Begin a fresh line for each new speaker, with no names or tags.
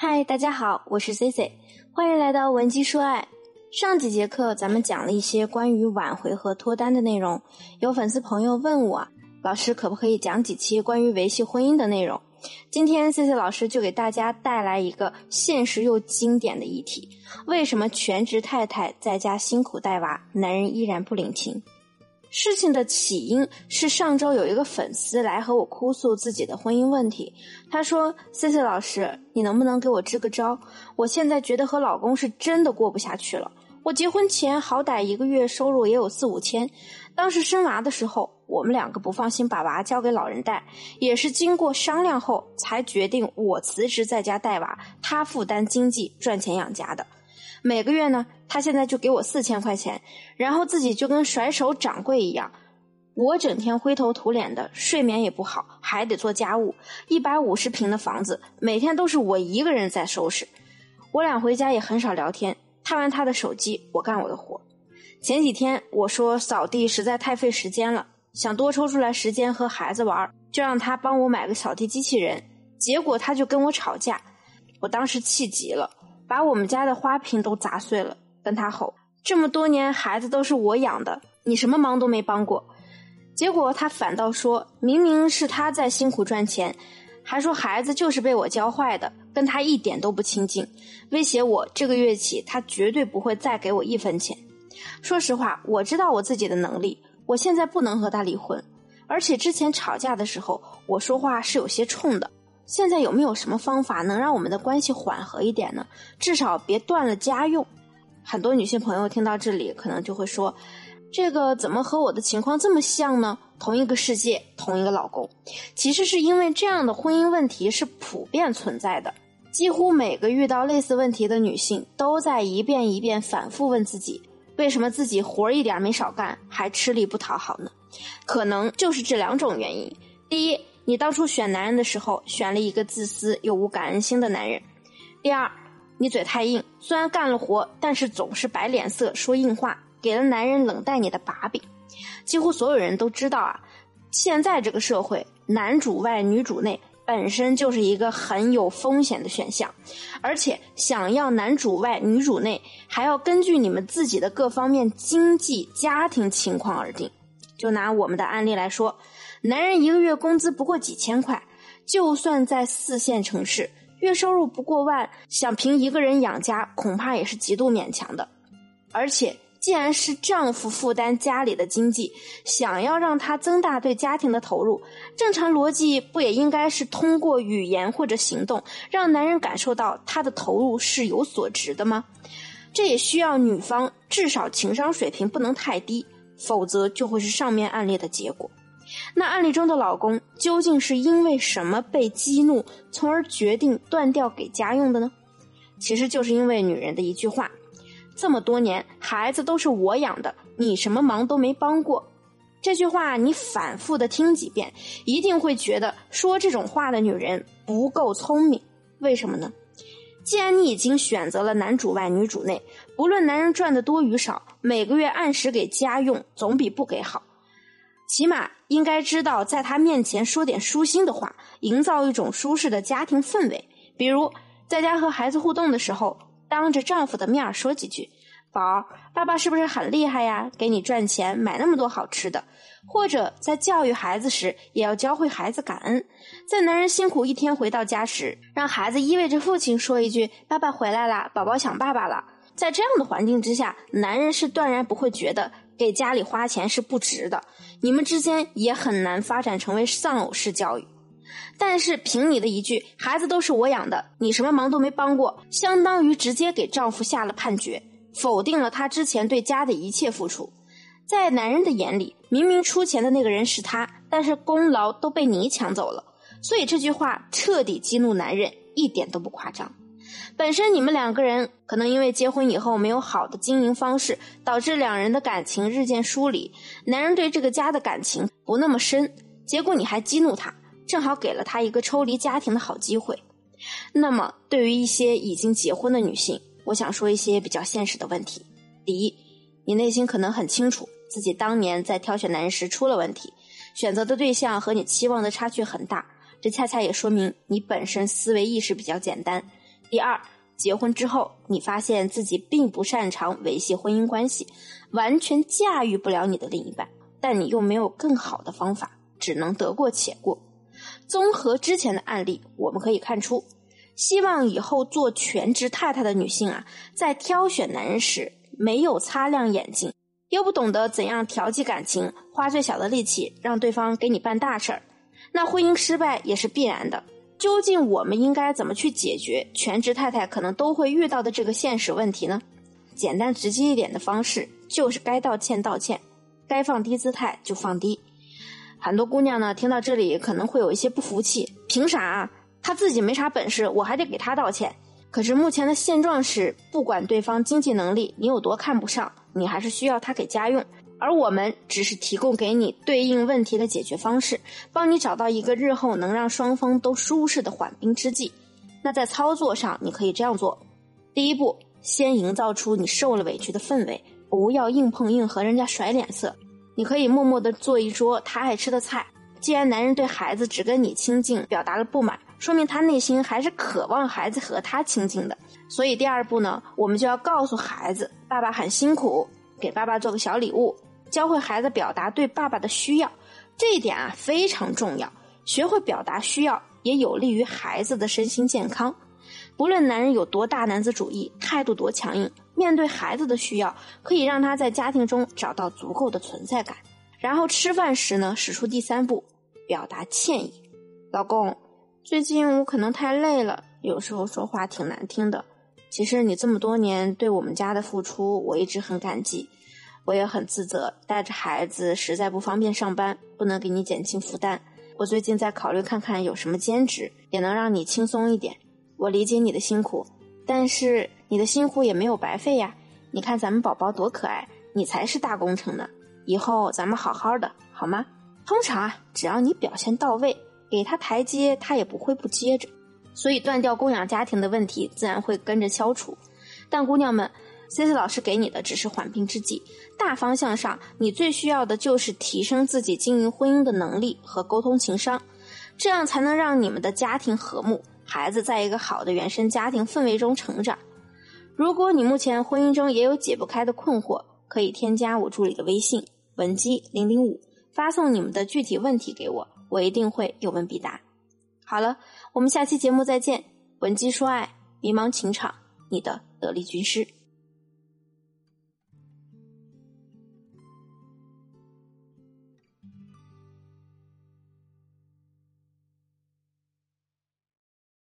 嗨，大家好，我是 C C，欢迎来到文姬说爱。上几节课咱们讲了一些关于挽回和脱单的内容，有粉丝朋友问我，老师可不可以讲几期关于维系婚姻的内容？今天 C C 老师就给大家带来一个现实又经典的议题：为什么全职太太在家辛苦带娃，男人依然不领情？事情的起因是上周有一个粉丝来和我哭诉自己的婚姻问题。他说：“C C 老师，你能不能给我支个招？我现在觉得和老公是真的过不下去了。我结婚前好歹一个月收入也有四五千，当时生娃的时候，我们两个不放心把娃交给老人带，也是经过商量后才决定我辞职在家带娃，他负担经济赚钱养家的。”每个月呢，他现在就给我四千块钱，然后自己就跟甩手掌柜一样，我整天灰头土脸的，睡眠也不好，还得做家务。一百五十平的房子，每天都是我一个人在收拾。我俩回家也很少聊天，他玩他的手机，我干我的活。前几天我说扫地实在太费时间了，想多抽出来时间和孩子玩，就让他帮我买个扫地机器人。结果他就跟我吵架，我当时气极了。把我们家的花瓶都砸碎了，跟他吼：“这么多年孩子都是我养的，你什么忙都没帮过。”结果他反倒说：“明明是他在辛苦赚钱，还说孩子就是被我教坏的，跟他一点都不亲近，威胁我这个月起他绝对不会再给我一分钱。”说实话，我知道我自己的能力，我现在不能和他离婚，而且之前吵架的时候我说话是有些冲的。现在有没有什么方法能让我们的关系缓和一点呢？至少别断了家用。很多女性朋友听到这里，可能就会说：“这个怎么和我的情况这么像呢？”同一个世界，同一个老公，其实是因为这样的婚姻问题是普遍存在的。几乎每个遇到类似问题的女性，都在一遍一遍反复问自己：为什么自己活一点没少干，还吃力不讨好呢？可能就是这两种原因。第一。你当初选男人的时候，选了一个自私又无感恩心的男人。第二，你嘴太硬，虽然干了活，但是总是摆脸色说硬话，给了男人冷待你的把柄。几乎所有人都知道啊，现在这个社会，男主外女主内本身就是一个很有风险的选项，而且想要男主外女主内，还要根据你们自己的各方面经济家庭情况而定。就拿我们的案例来说。男人一个月工资不过几千块，就算在四线城市，月收入不过万，想凭一个人养家，恐怕也是极度勉强的。而且，既然是丈夫负担家里的经济，想要让他增大对家庭的投入，正常逻辑不也应该是通过语言或者行动，让男人感受到他的投入是有所值的吗？这也需要女方至少情商水平不能太低，否则就会是上面案例的结果。那案例中的老公究竟是因为什么被激怒，从而决定断掉给家用的呢？其实就是因为女人的一句话：“这么多年孩子都是我养的，你什么忙都没帮过。”这句话你反复的听几遍，一定会觉得说这种话的女人不够聪明。为什么呢？既然你已经选择了男主外女主内，不论男人赚的多与少，每个月按时给家用总比不给好。起码应该知道，在他面前说点舒心的话，营造一种舒适的家庭氛围。比如，在家和孩子互动的时候，当着丈夫的面儿说几句：“宝儿，爸爸是不是很厉害呀？给你赚钱买那么多好吃的。”或者在教育孩子时，也要教会孩子感恩。在男人辛苦一天回到家时，让孩子依偎着父亲说一句：“爸爸回来了，宝宝想爸爸了。”在这样的环境之下，男人是断然不会觉得。给家里花钱是不值的，你们之间也很难发展成为丧偶式教育。但是凭你的一句“孩子都是我养的，你什么忙都没帮过”，相当于直接给丈夫下了判决，否定了他之前对家的一切付出。在男人的眼里，明明出钱的那个人是他，但是功劳都被你抢走了。所以这句话彻底激怒男人，一点都不夸张。本身你们两个人可能因为结婚以后没有好的经营方式，导致两人的感情日渐疏离。男人对这个家的感情不那么深，结果你还激怒他，正好给了他一个抽离家庭的好机会。那么，对于一些已经结婚的女性，我想说一些比较现实的问题。第一，你内心可能很清楚自己当年在挑选男人时出了问题，选择的对象和你期望的差距很大，这恰恰也说明你本身思维意识比较简单。第二，结婚之后你发现自己并不擅长维系婚姻关系，完全驾驭不了你的另一半，但你又没有更好的方法，只能得过且过。综合之前的案例，我们可以看出，希望以后做全职太太的女性啊，在挑选男人时没有擦亮眼睛，又不懂得怎样调剂感情，花最小的力气让对方给你办大事儿，那婚姻失败也是必然的。究竟我们应该怎么去解决全职太太可能都会遇到的这个现实问题呢？简单直接一点的方式就是该道歉道歉，该放低姿态就放低。很多姑娘呢，听到这里可能会有一些不服气，凭啥啊她自己没啥本事，我还得给她道歉？可是目前的现状是，不管对方经济能力你有多看不上，你还是需要他给家用，而我们只是提供给你对应问题的解决方式，帮你找到一个日后能让双方都舒适的缓兵之计。那在操作上，你可以这样做：第一步，先营造出你受了委屈的氛围，不要硬碰硬和人家甩脸色。你可以默默地做一桌他爱吃的菜。既然男人对孩子只跟你亲近，表达了不满，说明他内心还是渴望孩子和他亲近的。所以第二步呢，我们就要告诉孩子，爸爸很辛苦，给爸爸做个小礼物，教会孩子表达对爸爸的需要。这一点啊非常重要，学会表达需要也有利于孩子的身心健康。不论男人有多大男子主义，态度多强硬。面对孩子的需要，可以让他在家庭中找到足够的存在感。然后吃饭时呢，使出第三步，表达歉意。老公，最近我可能太累了，有时候说话挺难听的。其实你这么多年对我们家的付出，我一直很感激。我也很自责，带着孩子实在不方便上班，不能给你减轻负担。我最近在考虑看看有什么兼职，也能让你轻松一点。我理解你的辛苦，但是。你的辛苦也没有白费呀！你看咱们宝宝多可爱，你才是大工程呢。以后咱们好好的，好吗？通常啊，只要你表现到位，给他台阶，他也不会不接着。所以断掉供养家庭的问题自然会跟着消除。但姑娘们，C C 老师给你的只是缓兵之计，大方向上，你最需要的就是提升自己经营婚姻的能力和沟通情商，这样才能让你们的家庭和睦，孩子在一个好的原生家庭氛围中成长。如果你目前婚姻中也有解不开的困惑，可以添加我助理的微信文姬零零五，发送你们的具体问题给我，我一定会有问必答。好了，我们下期节目再见。文姬说爱，迷茫情场，你的得力军师。